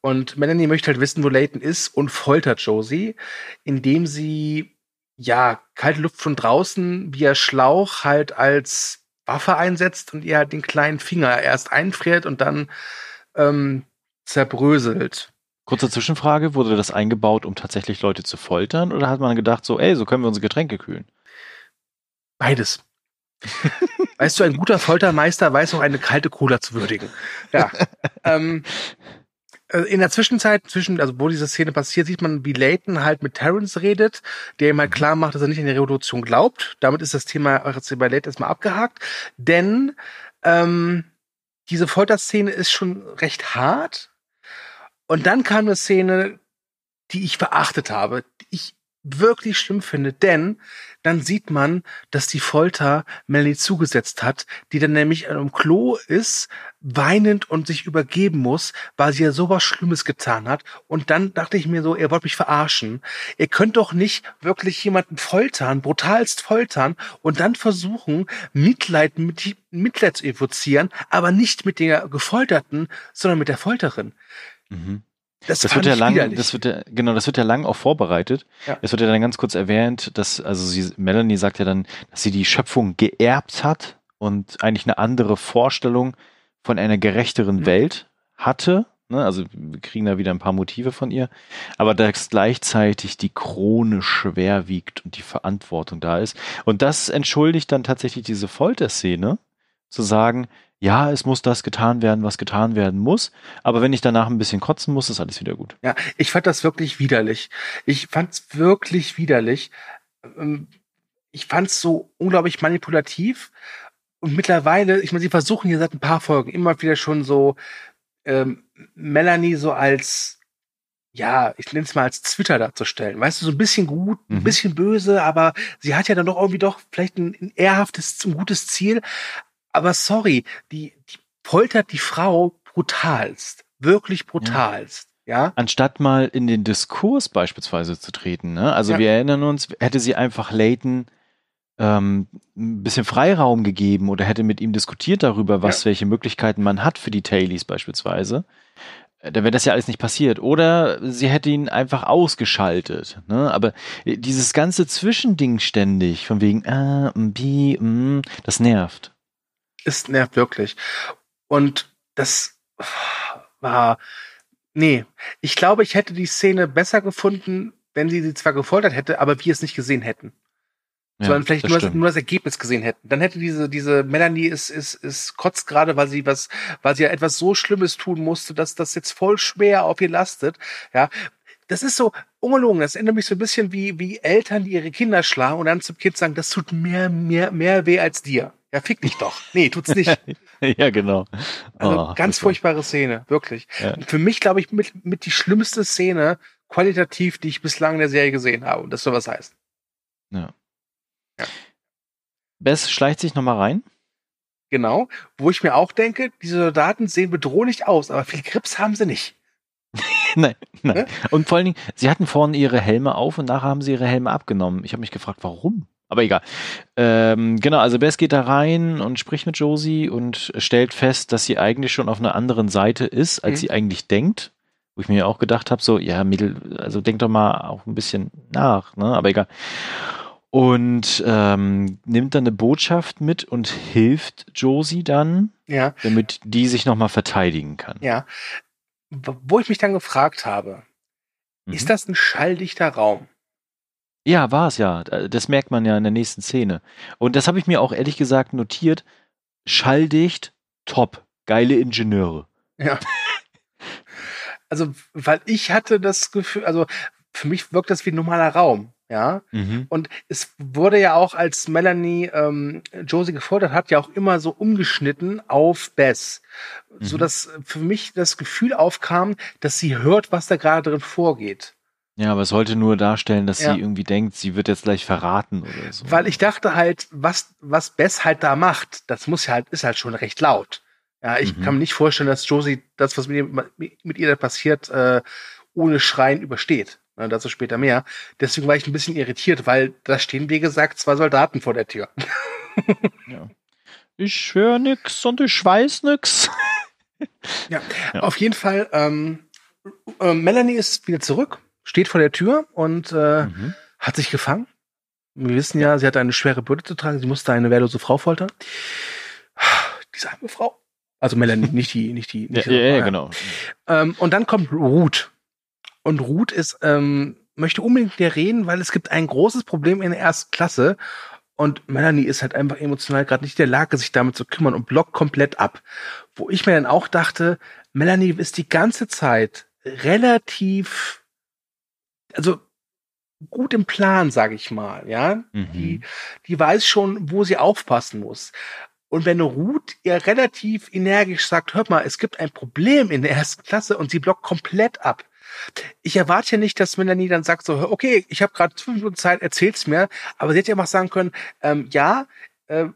Und Melanie möchte halt wissen, wo Layton ist und foltert Josie, indem sie ja, kalte Luft von draußen via Schlauch halt als Waffe einsetzt und ihr halt den kleinen Finger erst einfriert und dann ähm, zerbröselt. Kurze Zwischenfrage, wurde das eingebaut, um tatsächlich Leute zu foltern oder hat man gedacht so, ey, so können wir unsere Getränke kühlen? Beides. weißt du, ein guter Foltermeister weiß auch eine kalte Cola zu würdigen. Ja. ähm, äh, in der Zwischenzeit, zwischen, also wo diese Szene passiert, sieht man, wie Layton halt mit Terrence redet, der ihm halt klar macht, dass er nicht an die Revolution glaubt. Damit ist das Thema bei Layton erstmal abgehakt. Denn ähm, diese Folterszene ist schon recht hart. Und dann kam eine Szene, die ich verachtet habe, die ich wirklich schlimm finde, denn dann sieht man, dass die Folter Melanie zugesetzt hat, die dann nämlich im Klo ist, weinend und sich übergeben muss, weil sie ja sowas Schlimmes getan hat. Und dann dachte ich mir so, ihr wollt mich verarschen. Ihr könnt doch nicht wirklich jemanden foltern, brutalst foltern und dann versuchen, Mitleid mit Mitleid zu evozieren, aber nicht mit der Gefolterten, sondern mit der Folterin. Mhm. Das, das wird ja lang, widerlich. das wird ja, genau, das wird ja lang auch vorbereitet. Ja. Es wird ja dann ganz kurz erwähnt, dass, also sie, Melanie sagt ja dann, dass sie die Schöpfung geerbt hat und eigentlich eine andere Vorstellung von einer gerechteren mhm. Welt hatte. Ne? Also wir kriegen da wieder ein paar Motive von ihr. Aber dass gleichzeitig die Krone schwer wiegt und die Verantwortung da ist. Und das entschuldigt dann tatsächlich diese Folterszene, zu sagen, ja, es muss das getan werden, was getan werden muss, aber wenn ich danach ein bisschen kotzen muss, ist alles wieder gut. Ja, ich fand das wirklich widerlich. Ich fand's wirklich widerlich. Ähm, ich fand's so unglaublich manipulativ. Und mittlerweile, ich meine, sie versuchen hier seit ein paar Folgen immer wieder schon so ähm, Melanie so als, ja, ich nenne es mal als Twitter darzustellen. Weißt du, so ein bisschen gut, ein mhm. bisschen böse, aber sie hat ja dann doch irgendwie doch vielleicht ein, ein ehrhaftes, ein gutes Ziel. Aber sorry, die, die poltert die Frau brutalst. Wirklich brutalst. Ja. Anstatt mal in den Diskurs beispielsweise zu treten. Ne? Also ja. wir erinnern uns, hätte sie einfach Leighton ähm, ein bisschen Freiraum gegeben oder hätte mit ihm diskutiert darüber, was, ja. welche Möglichkeiten man hat für die Tailies beispielsweise, äh, dann wäre das ja alles nicht passiert. Oder sie hätte ihn einfach ausgeschaltet. Ne? Aber äh, dieses ganze Zwischending ständig, von wegen, äh, B, mm, das nervt. Es nervt wirklich. Und das war, nee, ich glaube, ich hätte die Szene besser gefunden, wenn sie sie zwar gefoltert hätte, aber wir es nicht gesehen hätten ja, sondern vielleicht nur das, nur das, Ergebnis gesehen hätten. Dann hätte diese, diese Melanie ist, ist, ist kotzt gerade, weil sie was, weil sie ja etwas so Schlimmes tun musste, dass das jetzt voll schwer auf ihr lastet. Ja, das ist so ungelogen. Das erinnert mich so ein bisschen wie, wie Eltern, die ihre Kinder schlagen und dann zum Kind sagen, das tut mehr, mehr, mehr weh als dir. Ja, fick dich doch. Nee, tut's nicht. ja, genau. Also oh, ganz furchtbare Szene, wirklich. Ja. Für mich, glaube ich, mit, mit die schlimmste Szene qualitativ, die ich bislang in der Serie gesehen habe. Und das soll was heißen. Ja. Ja. Bess schleicht sich nochmal rein. Genau, wo ich mir auch denke, diese Soldaten sehen bedrohlich aus, aber viel Grips haben sie nicht. nein, nein. Ne? Und vor allen Dingen, sie hatten vorne ihre Helme auf und nachher haben sie ihre Helme abgenommen. Ich habe mich gefragt, warum? Aber egal. Ähm, genau, also Bess geht da rein und spricht mit Josie und stellt fest, dass sie eigentlich schon auf einer anderen Seite ist, als mhm. sie eigentlich denkt. Wo ich mir auch gedacht habe, so, ja, Mittel, also denk doch mal auch ein bisschen nach, ne? Aber egal und ähm, nimmt dann eine Botschaft mit und hilft Josie dann, ja. damit die sich nochmal verteidigen kann. Ja. Wo ich mich dann gefragt habe, mhm. ist das ein schalldichter Raum? Ja, war es ja. Das merkt man ja in der nächsten Szene. Und das habe ich mir auch ehrlich gesagt notiert. Schalldicht, top. Geile Ingenieure. Ja. Also, weil ich hatte das Gefühl, also für mich wirkt das wie ein normaler Raum. Ja. Mhm. Und es wurde ja auch, als Melanie ähm, Josie gefordert hat, ja auch immer so umgeschnitten auf Bess. Mhm. So dass für mich das Gefühl aufkam, dass sie hört, was da gerade drin vorgeht. Ja, aber es sollte nur darstellen, dass ja. sie irgendwie denkt, sie wird jetzt gleich verraten oder so. Weil ich dachte halt, was, was Bess halt da macht, das muss ja halt, ist halt schon recht laut. Ja, ich mhm. kann mir nicht vorstellen, dass Josie das, was mit ihr, mit ihr da passiert, äh, ohne Schreien übersteht. Na, dazu später mehr. Deswegen war ich ein bisschen irritiert, weil da stehen, wie gesagt, zwei Soldaten vor der Tür. ja. Ich höre nix und ich weiß nix. ja, ja, auf jeden Fall. Ähm, äh, Melanie ist wieder zurück, steht vor der Tür und äh, mhm. hat sich gefangen. Wir wissen ja, sie hat eine schwere Bürde zu tragen. Sie musste eine wehrlose Frau foltern. Diese arme Frau. Also Melanie, nicht die, nicht die. Nicht ja, die ja, ja, genau. Ähm, und dann kommt Ruth. Und Ruth ist, ähm, möchte unbedingt mit dir reden, weil es gibt ein großes Problem in der ersten Klasse. Und Melanie ist halt einfach emotional gerade nicht in der Lage, sich damit zu kümmern und blockt komplett ab. Wo ich mir dann auch dachte, Melanie ist die ganze Zeit relativ, also gut im Plan, sage ich mal, ja. Mhm. Die, die weiß schon, wo sie aufpassen muss. Und wenn Ruth ihr relativ energisch sagt, hört mal, es gibt ein Problem in der ersten Klasse und sie blockt komplett ab, ich erwarte ja nicht, dass Melanie dann sagt so, okay, ich habe gerade fünf Minuten Zeit, erzähl's mir. Aber sie hätte ja mal sagen können, ähm, ja, äh,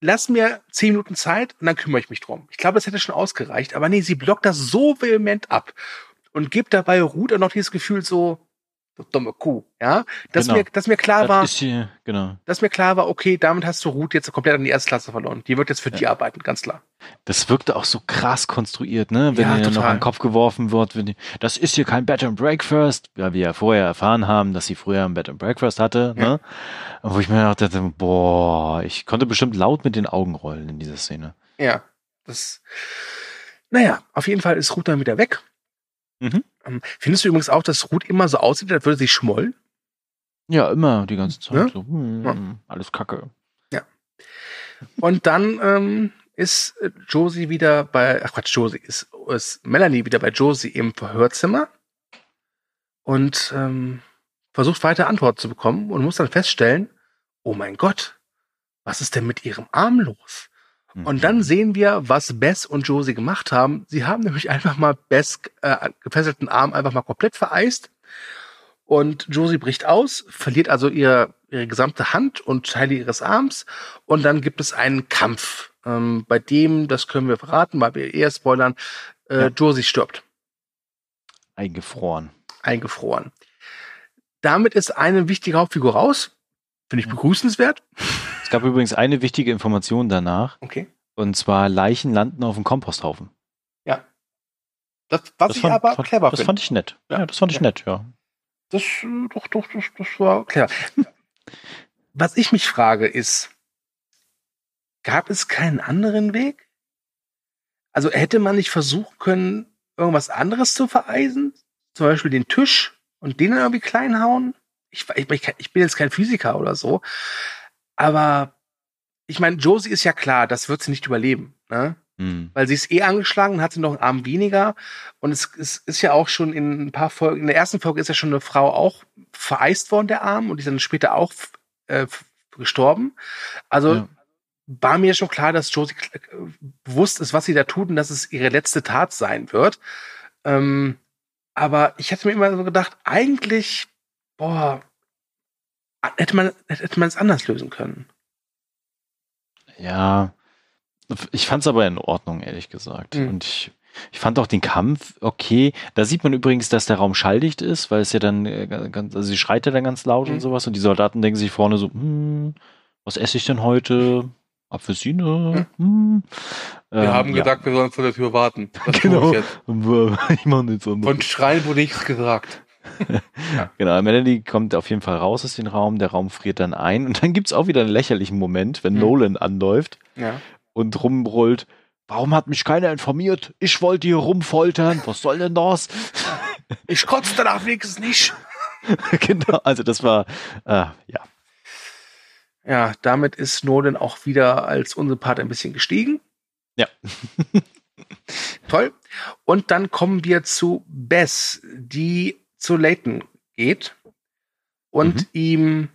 lass mir zehn Minuten Zeit und dann kümmere ich mich drum. Ich glaube, das hätte schon ausgereicht. Aber nee, sie blockt das so vehement ab und gibt dabei Ruth auch noch dieses Gefühl so, dumme Kuh, ja, dass genau. mir, dass mir klar das war, hier, genau. dass mir klar war, okay, damit hast du Ruth jetzt komplett an die Erstklasse verloren. Die wird jetzt für ja. die arbeiten, ganz klar. Das wirkte auch so krass konstruiert, ne, wenn ja, ihr noch an den Kopf geworfen wird, wenn die, das ist hier kein Bed and Breakfast, ja, wir ja vorher erfahren haben, dass sie früher ein Bed and Breakfast hatte, ja. ne, wo ich mir dachte, boah, ich konnte bestimmt laut mit den Augen rollen in dieser Szene. Ja, das, naja, auf jeden Fall ist Ruth dann wieder weg Mhm. Ähm, findest du übrigens auch, dass Ruth immer so aussieht, als würde sie schmollen? Ja, immer, die ganze Zeit. Ja? So, hm, ja. Alles Kacke. Ja. Und dann ähm, ist äh, Josie wieder bei, ach Quatsch, Josie, ist, ist Melanie wieder bei Josie im Verhörzimmer und ähm, versucht weiter Antworten zu bekommen und muss dann feststellen, oh mein Gott, was ist denn mit ihrem Arm los? Und dann sehen wir, was Bess und Josie gemacht haben. Sie haben nämlich einfach mal Bess äh, gefesselten Arm einfach mal komplett vereist. Und Josie bricht aus, verliert also ihre, ihre gesamte Hand und Teile ihres Arms. Und dann gibt es einen Kampf, ähm, bei dem, das können wir verraten, weil wir eher spoilern, äh, ja. Josie stirbt. Eingefroren. Eingefroren. Damit ist eine wichtige Hauptfigur raus. Finde ich begrüßenswert. Es gab übrigens eine wichtige Information danach. Okay. Und zwar Leichen landen auf dem Komposthaufen. Ja. Das, was Das ich fand, aber fand, clever Das finde. fand ich nett. Ja, das fand ich Ja. nett, ja. Das, äh, doch, doch, das, das war clever. was ich mich frage ist, gab es keinen anderen Weg? Also hätte man nicht versuchen können, irgendwas anderes zu vereisen? Zum Beispiel den Tisch und den dann irgendwie klein hauen? Ich, ich, ich, bin jetzt kein Physiker oder so, aber ich meine, Josie ist ja klar, das wird sie nicht überleben. Ne? Hm. weil sie ist eh angeschlagen, hat sie noch einen Arm weniger. Und es, es ist ja auch schon in ein paar Folgen, in der ersten Folge ist ja schon eine Frau auch vereist worden, der Arm, und die ist dann später auch äh, gestorben. Also Ja. war mir schon klar, dass Josie äh, bewusst ist, was sie da tut und dass es ihre letzte Tat sein wird. Ähm, aber ich hätte mir immer so gedacht, eigentlich, boah, hätte man, hätte man es anders lösen können. Ja, ich fand es aber in Ordnung, ehrlich gesagt. Mhm. Und ich, ich fand auch den Kampf okay. Da sieht man übrigens, dass der Raum schalldicht ist, weil es ja dann äh, ganz, also sie schreit ja dann ganz laut Mhm. und sowas und die Soldaten denken sich vorne so, hm, was esse ich denn heute? Apfelsine? Hm. Wir Ähm, haben ja. gedacht, wir sollen vor der Tür warten. Das Genau. ich jetzt. ich mache nichts anderes. Von Schreien wurde nichts gesagt. Genau, Melanie kommt auf jeden Fall raus aus dem Raum, der Raum friert dann ein und dann gibt's auch wieder einen lächerlichen Moment, wenn Mhm. Nolan anläuft Ja. und rumbrüllt, warum hat mich keiner informiert? Ich wollte hier rumfoltern, was soll denn das? Ich kotze danach wenigstens nicht. genau, also das war, äh, ja, Ja, damit ist Nolan auch wieder als Unsympath ein bisschen gestiegen. Ja. Toll. Und dann kommen wir zu Bess, die zu Leighton geht und Mhm. ihm,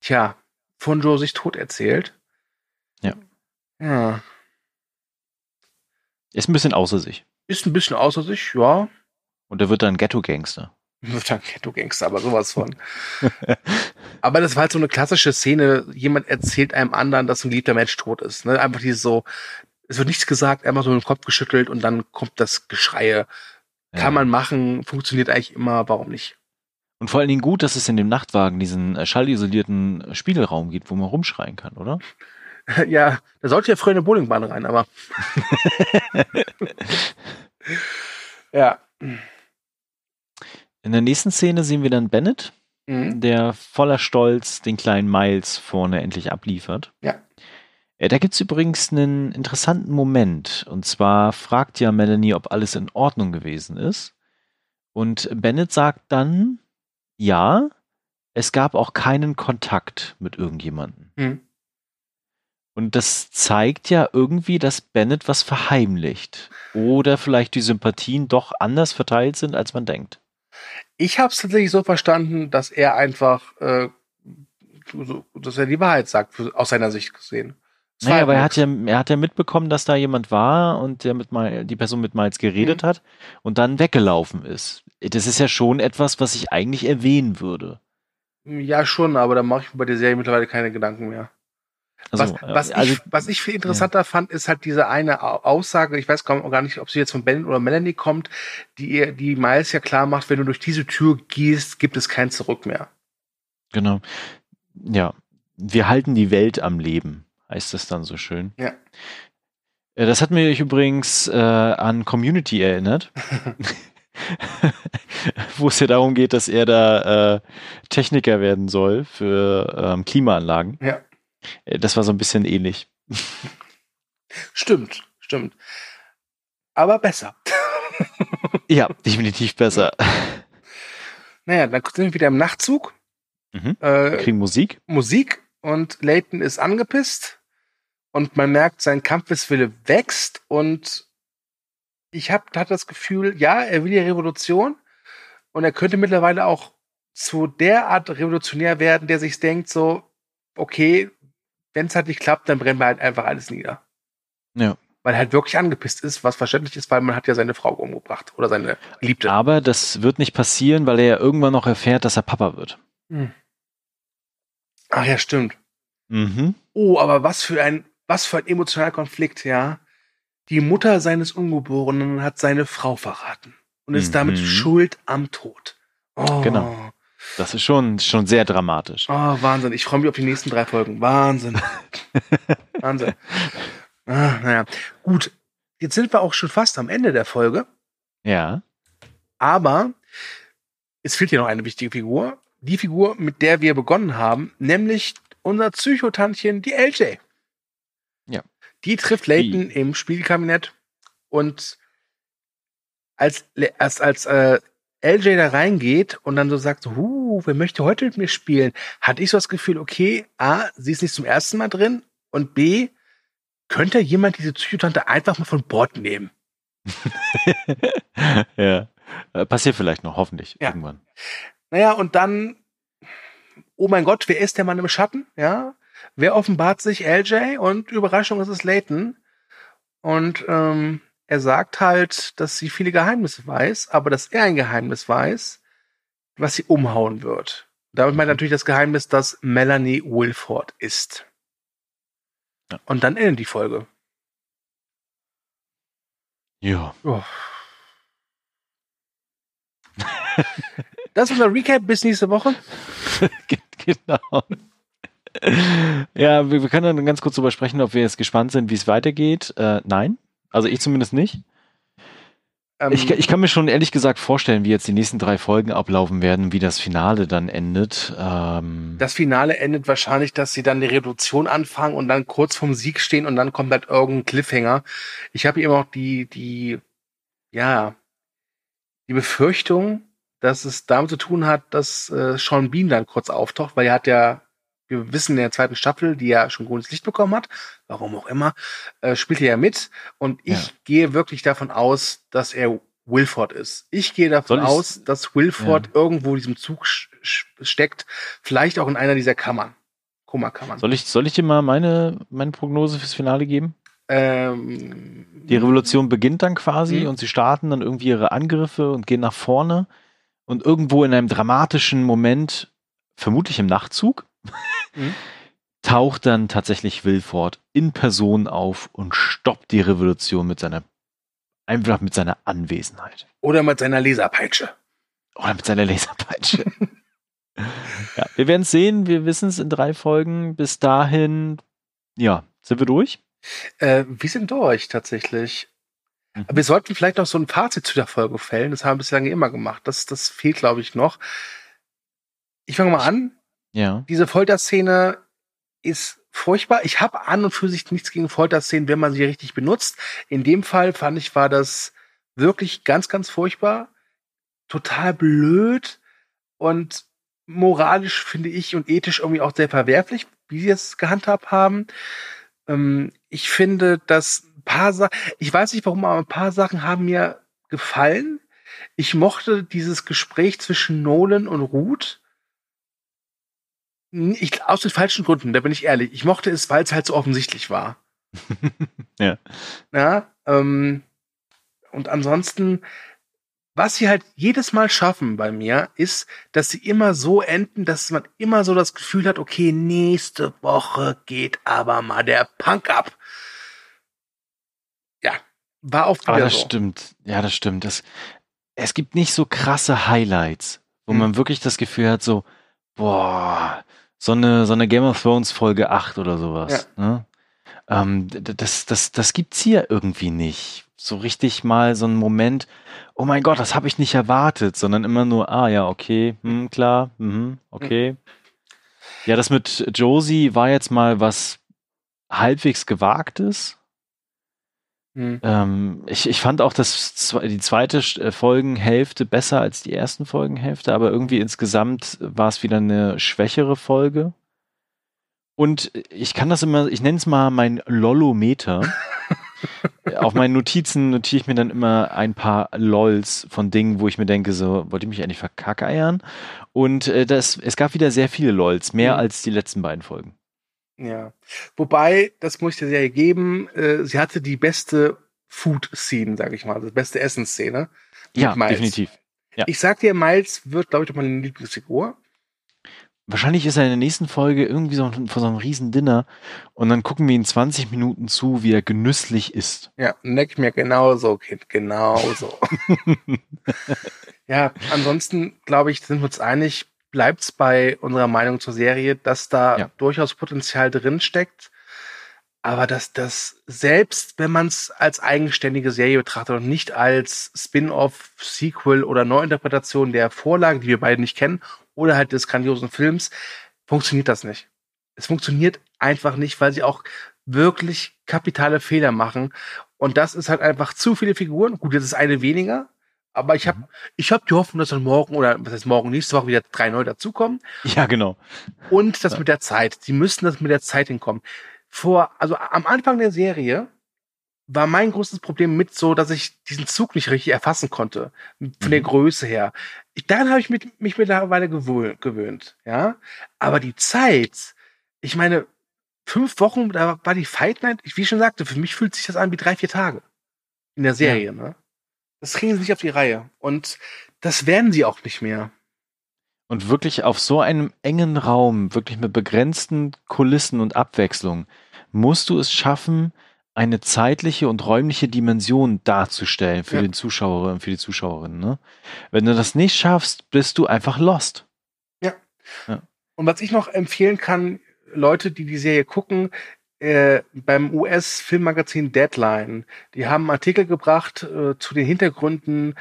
tja, von Joe sich tot erzählt. Ja. Ja. ist ein bisschen außer sich. Ist ein bisschen außer sich, ja. Und er wird dann Ghetto-Gangster. Wird dann Ghetto-Gangster, aber sowas von. aber das war halt so eine klassische Szene. Jemand erzählt einem anderen, dass ein geliebter Mensch tot ist. Ne? Einfach dieses so, es wird nichts gesagt, einfach so den Kopf geschüttelt und dann kommt das Geschreie. Ja. Kann man machen, funktioniert eigentlich immer, warum nicht? Und vor allen Dingen gut, dass es in dem Nachtwagen diesen äh, schallisolierten Spiegelraum gibt, wo man rumschreien kann, oder? ja, da sollte ja früher eine Bowlingbahn rein, aber. ja. In der nächsten Szene sehen wir dann Bennett, Mhm. der voller Stolz den kleinen Miles vorne endlich abliefert. Ja. Äh, Da gibt's übrigens einen interessanten Moment. Und zwar fragt ja Melanie, ob alles in Ordnung gewesen ist. Und Bennett sagt dann, ja, es gab auch keinen Kontakt mit irgendjemandem. Mhm. Und das zeigt ja irgendwie, dass Bennett was verheimlicht. Oder vielleicht die Sympathien doch anders verteilt sind, als man denkt. Ich habe es tatsächlich so verstanden, dass er einfach, äh, dass er die Wahrheit sagt, aus seiner Sicht gesehen. Naja, aber er hat, ja, er hat ja mitbekommen, dass da jemand war und der mit Mal, die Person mit Miles geredet Mhm. hat und dann weggelaufen ist. Das ist ja schon etwas, was ich eigentlich erwähnen würde. Ja, schon, aber da mache ich mir bei der Serie mittlerweile keine Gedanken mehr. Also, was, was, äh, also ich, was ich viel interessanter fand, ist halt diese eine Au- Aussage, ich weiß gar gar nicht, ob sie jetzt von Ben oder Melanie kommt, die ihr, die Miles ja klar macht, wenn du durch diese Tür gehst, gibt es kein Zurück mehr. genau. Ja, wir halten die Welt am Leben, heißt das dann so schön. Ja. Äh, Das hat mich übrigens äh, an Community erinnert. Wo es ja darum geht, dass er da äh, Techniker werden soll für ähm, Klimaanlagen. Ja. Äh, Das war so ein bisschen ähnlich. Stimmt, stimmt. Aber besser. Ja, definitiv besser. Naja, dann sind wir wieder im Nachtzug. Mhm. Wir Äh, kriegen Musik. Musik und Leighton ist angepisst und man merkt, sein Kampfeswille wächst und ich habe hatte das Gefühl, ja, er will die Revolution und er könnte mittlerweile auch zu der Art revolutionär werden, der sich denkt so, okay, wenn es halt nicht klappt, dann brennen wir halt einfach alles nieder. Ja. Weil er halt wirklich angepisst ist, was verständlich ist, weil man hat ja seine Frau umgebracht oder seine Geliebte. Aber das wird nicht passieren, weil er ja irgendwann noch erfährt, dass er Papa wird. Ach ja, stimmt. Mhm. Oh, aber was für ein, was für ein emotionaler Konflikt, ja. Die Mutter seines Ungeborenen hat seine Frau verraten. und ist damit Mhm. schuld am Tod. Oh. Genau. Das ist schon, schon sehr dramatisch. Oh, Wahnsinn. Ich freue mich auf die nächsten drei Folgen. Wahnsinn. Wahnsinn. Ah, naja. Gut. Jetzt sind wir auch schon fast am Ende der Folge. Ja. Aber es fehlt hier noch eine wichtige Figur. Die Figur, mit der wir begonnen haben, nämlich unser Psychotantchen, die LJ. Ja. Die trifft Layton im Spielkabinett und als, als, als äh, LJ da reingeht und dann so sagt, so, huh, wer möchte heute mit mir spielen, hatte ich so das Gefühl, okay, A, sie ist nicht zum ersten Mal drin und B, könnte jemand diese Psychotante einfach mal von Bord nehmen? ja. Äh, Passiert vielleicht noch, hoffentlich, Ja. irgendwann. Naja, und dann, oh mein Gott, wer ist der Mann im Schatten? Ja, wer offenbart sich? LJ und Überraschung ist es Layton. Und ähm, er sagt halt, dass sie viele Geheimnisse weiß, aber dass er ein Geheimnis weiß, was sie umhauen wird. Damit meint er natürlich das Geheimnis, dass Melanie Wilford ist. Ja. Und dann endet die Folge. Ja. Oh. Das ist unser Recap bis nächste Woche. genau. Ja, wir, wir können dann ganz kurz darüber sprechen, ob wir jetzt gespannt sind, wie es weitergeht. Äh, nein. Also ich zumindest nicht. Ähm, Ich, ich kann mir schon ehrlich gesagt vorstellen, wie jetzt die nächsten drei Folgen ablaufen werden, wie das Finale dann endet. Ähm, Das Finale endet wahrscheinlich, dass sie dann die Revolution anfangen und dann kurz vorm Sieg stehen und dann kommt halt irgendein Cliffhanger. Ich habe immer noch die, die, ja, die Befürchtung, dass es damit zu tun hat, dass äh, Sean Bean dann kurz auftaucht, weil er hat ja, wir wissen in der zweiten Staffel, die ja schon grünes Licht bekommen hat, warum auch immer, äh, spielt er ja mit und ich Ja. gehe wirklich davon aus, dass er Wilford ist. Ich gehe davon aus, dass Wilford irgendwo in diesem Zug steckt, vielleicht auch in einer dieser Kammern. Kummerkammern. soll, ich, soll ich dir mal meine, meine Prognose fürs Finale geben? Ähm, Die Revolution beginnt dann quasi Mhm. und sie starten dann irgendwie ihre Angriffe und gehen nach vorne und irgendwo in einem dramatischen Moment, vermutlich im Nachtzug, Mhm. taucht dann tatsächlich Wilford in Person auf und stoppt die Revolution mit seiner, einfach mit seiner Anwesenheit. Oder mit seiner Laserpeitsche. Oder mit seiner Laserpeitsche. ja, wir werden es sehen, wir wissen es in drei Folgen. Bis dahin, ja, sind wir durch? Äh, wir sind durch, tatsächlich. Mhm. Aber wir sollten vielleicht noch so ein Fazit zu der Folge fällen. Das haben wir bislang immer gemacht. Das, das fehlt, glaube ich, noch. Ich fange mal an. Ja. Diese Folterszene ist furchtbar. Ich habe an und für sich nichts gegen Folterszenen, wenn man sie richtig benutzt. In dem Fall fand ich, war das wirklich ganz, ganz furchtbar. Total blöd und moralisch finde ich und ethisch irgendwie auch sehr verwerflich, wie sie es gehandhabt haben. Ähm, ich finde, dass paar Sachen, ich weiß nicht warum, aber ein paar Sachen haben mir gefallen. Ich mochte dieses Gespräch zwischen Nolan und Ruth. Ich, aus den falschen Gründen, da bin ich ehrlich. Ich mochte es, weil es halt so offensichtlich war. Ja. Ja, ähm, und ansonsten, was sie halt jedes Mal schaffen bei mir, ist, dass sie immer so enden, dass man immer so das Gefühl hat, okay, nächste Woche geht aber mal der Punk ab. Ja, war Aber wieder das so. stimmt. Ja, das stimmt. Das, es gibt nicht so krasse Highlights, wo Hm. man wirklich das Gefühl hat, so, boah, so eine, so eine Game of Thrones Folge 8 oder sowas. Ne? Ähm, das, das, das gibt's hier irgendwie nicht. So richtig mal so ein Moment, oh mein Gott, das habe ich nicht erwartet, sondern immer nur, ah ja, okay, hm, klar, mhm, okay. Ja, das mit Josie war jetzt mal was halbwegs gewagtes. Hm. Ähm, ich, ich fand auch das, die zweite äh, Folgenhälfte besser als die ersten Folgenhälfte, aber irgendwie insgesamt war es wieder eine schwächere Folge. Und ich kann das immer, ich nenne es mal mein Lollometer. Auf meinen Notizen notiere ich mir dann immer ein paar LOLs von Dingen, wo ich mir denke, so, wollt ihr mich eigentlich verkackeiern? Und äh, das, es gab wieder sehr viele LOLs, mehr Mhm. als die letzten beiden Folgen. Ja. Wobei, das muss ich der Serie geben, äh, sie hatte die beste Food-Scene, sag ich mal, die beste Essensszene. mit Ja, Miles. definitiv. Ja. Ich sag dir, Miles wird, glaube ich, doch meine Lieblingsfigur. wahrscheinlich ist er in der nächsten Folge irgendwie so vor so einem riesen Dinner und dann gucken wir ihn 20 Minuten zu, wie er genüsslich isst. Ja, neck mir genauso, Kind, genauso. ja, ansonsten glaube ich, sind wir uns einig, bleibt es bei unserer Meinung zur Serie, dass da ja. durchaus Potenzial drin steckt. Aber dass das selbst, wenn man es als eigenständige Serie betrachtet und nicht als Spin-off, Sequel oder Neuinterpretation der Vorlage, die wir beide nicht kennen, oder halt des grandiosen Films, funktioniert das nicht. Es funktioniert einfach nicht, weil sie auch wirklich kapitale Fehler machen. Und das ist halt einfach zu viele Figuren. Gut, jetzt ist eine weniger, aber ich habe mhm. ich hab die Hoffnung, dass dann morgen oder was heißt morgen, nächste Woche wieder drei neu dazukommen. Ja, genau. Und das ja. mit der Zeit. Sie müssen das mit der Zeit hinkommen. Vor, also am Anfang der Serie war mein großes Problem mit so, dass ich diesen Zug nicht richtig erfassen konnte. Von mhm. der Größe her. Ich, daran habe ich mit, mich mittlerweile gewöhnt, gewöhnt, ja. Aber die Zeit, ich meine, fünf Wochen, da war die Fight Night, wie ich schon sagte, für mich fühlt sich das an wie drei, vier Tage. In der Serie, ja. ne? Das kriegen sie nicht auf die Reihe. Und das werden sie auch nicht mehr. Und wirklich auf so einem engen Raum, wirklich mit begrenzten Kulissen und Abwechslung, musst du es schaffen, eine zeitliche und räumliche Dimension darzustellen für ja. den Zuschauer und für die Zuschauerin. Ne? Wenn du das nicht schaffst, bist du einfach lost. Ja. ja. Und was ich noch empfehlen kann, Leute, die die Serie gucken, äh, beim US-Filmmagazin Deadline, die haben einen Artikel gebracht äh, zu den Hintergründen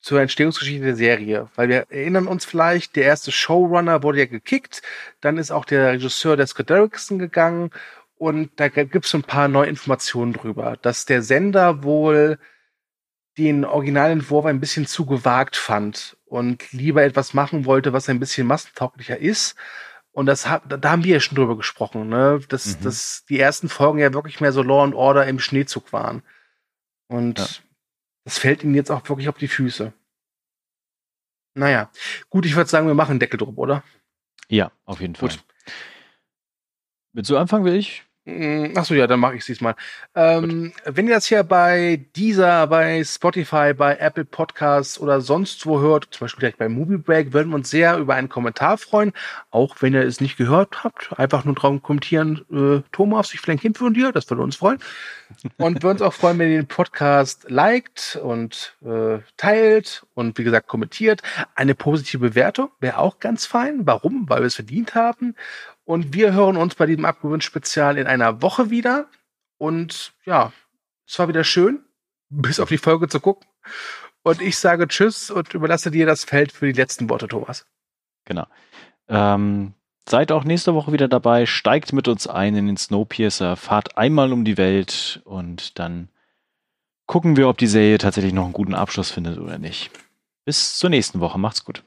zur Entstehungsgeschichte der Serie. Weil wir erinnern uns vielleicht, der erste Showrunner wurde ja gekickt, dann ist auch der Regisseur der Derrickson gegangen und da gibt es ein paar neue Informationen drüber, dass der Sender wohl den Originalentwurf ein bisschen zu gewagt fand und lieber etwas machen wollte, was ein bisschen massentauglicher ist. Und das hat, da haben wir ja schon drüber gesprochen, ne? Dass, mhm. dass die ersten Folgen ja wirklich mehr so Law and Order im Schneezug waren. Und ja. das fällt ihnen jetzt auch wirklich auf die Füße. Naja, gut, ich würde sagen, wir machen einen Deckel drüber, oder? Ja, auf jeden Fall. Gut. Willst du anfangen, will ich? Hm, Achso, ja, dann mache ich es diesmal. Ähm, wenn ihr das hier bei Deezer, bei Spotify, bei Apple Podcasts oder sonst wo hört, zum Beispiel direkt bei Movie Break, würden wir uns sehr über einen Kommentar freuen. Auch wenn ihr es nicht gehört habt, einfach nur drauf kommentieren, äh, Thomas, ich ein Kind von dir, das würde uns freuen. Und würden uns auch freuen, wenn ihr den Podcast liked und äh, teilt und wie gesagt kommentiert. Eine positive Bewertung wäre auch ganz fein. Warum? Weil wir es verdient haben. Und wir hören uns bei diesem Abgewöhnt-Spezial in einer Woche wieder. Und ja, es war wieder schön, bis auf die Folge zu gucken. Und ich sage Tschüss und überlasse dir das Feld für die letzten Worte, Thomas. Genau. Ähm, seid auch nächste Woche wieder dabei. Steigt mit uns ein in den Snowpiercer. Fahrt einmal um die Welt und dann gucken wir, ob die Serie tatsächlich noch einen guten Abschluss findet oder nicht. Bis zur nächsten Woche. Macht's gut.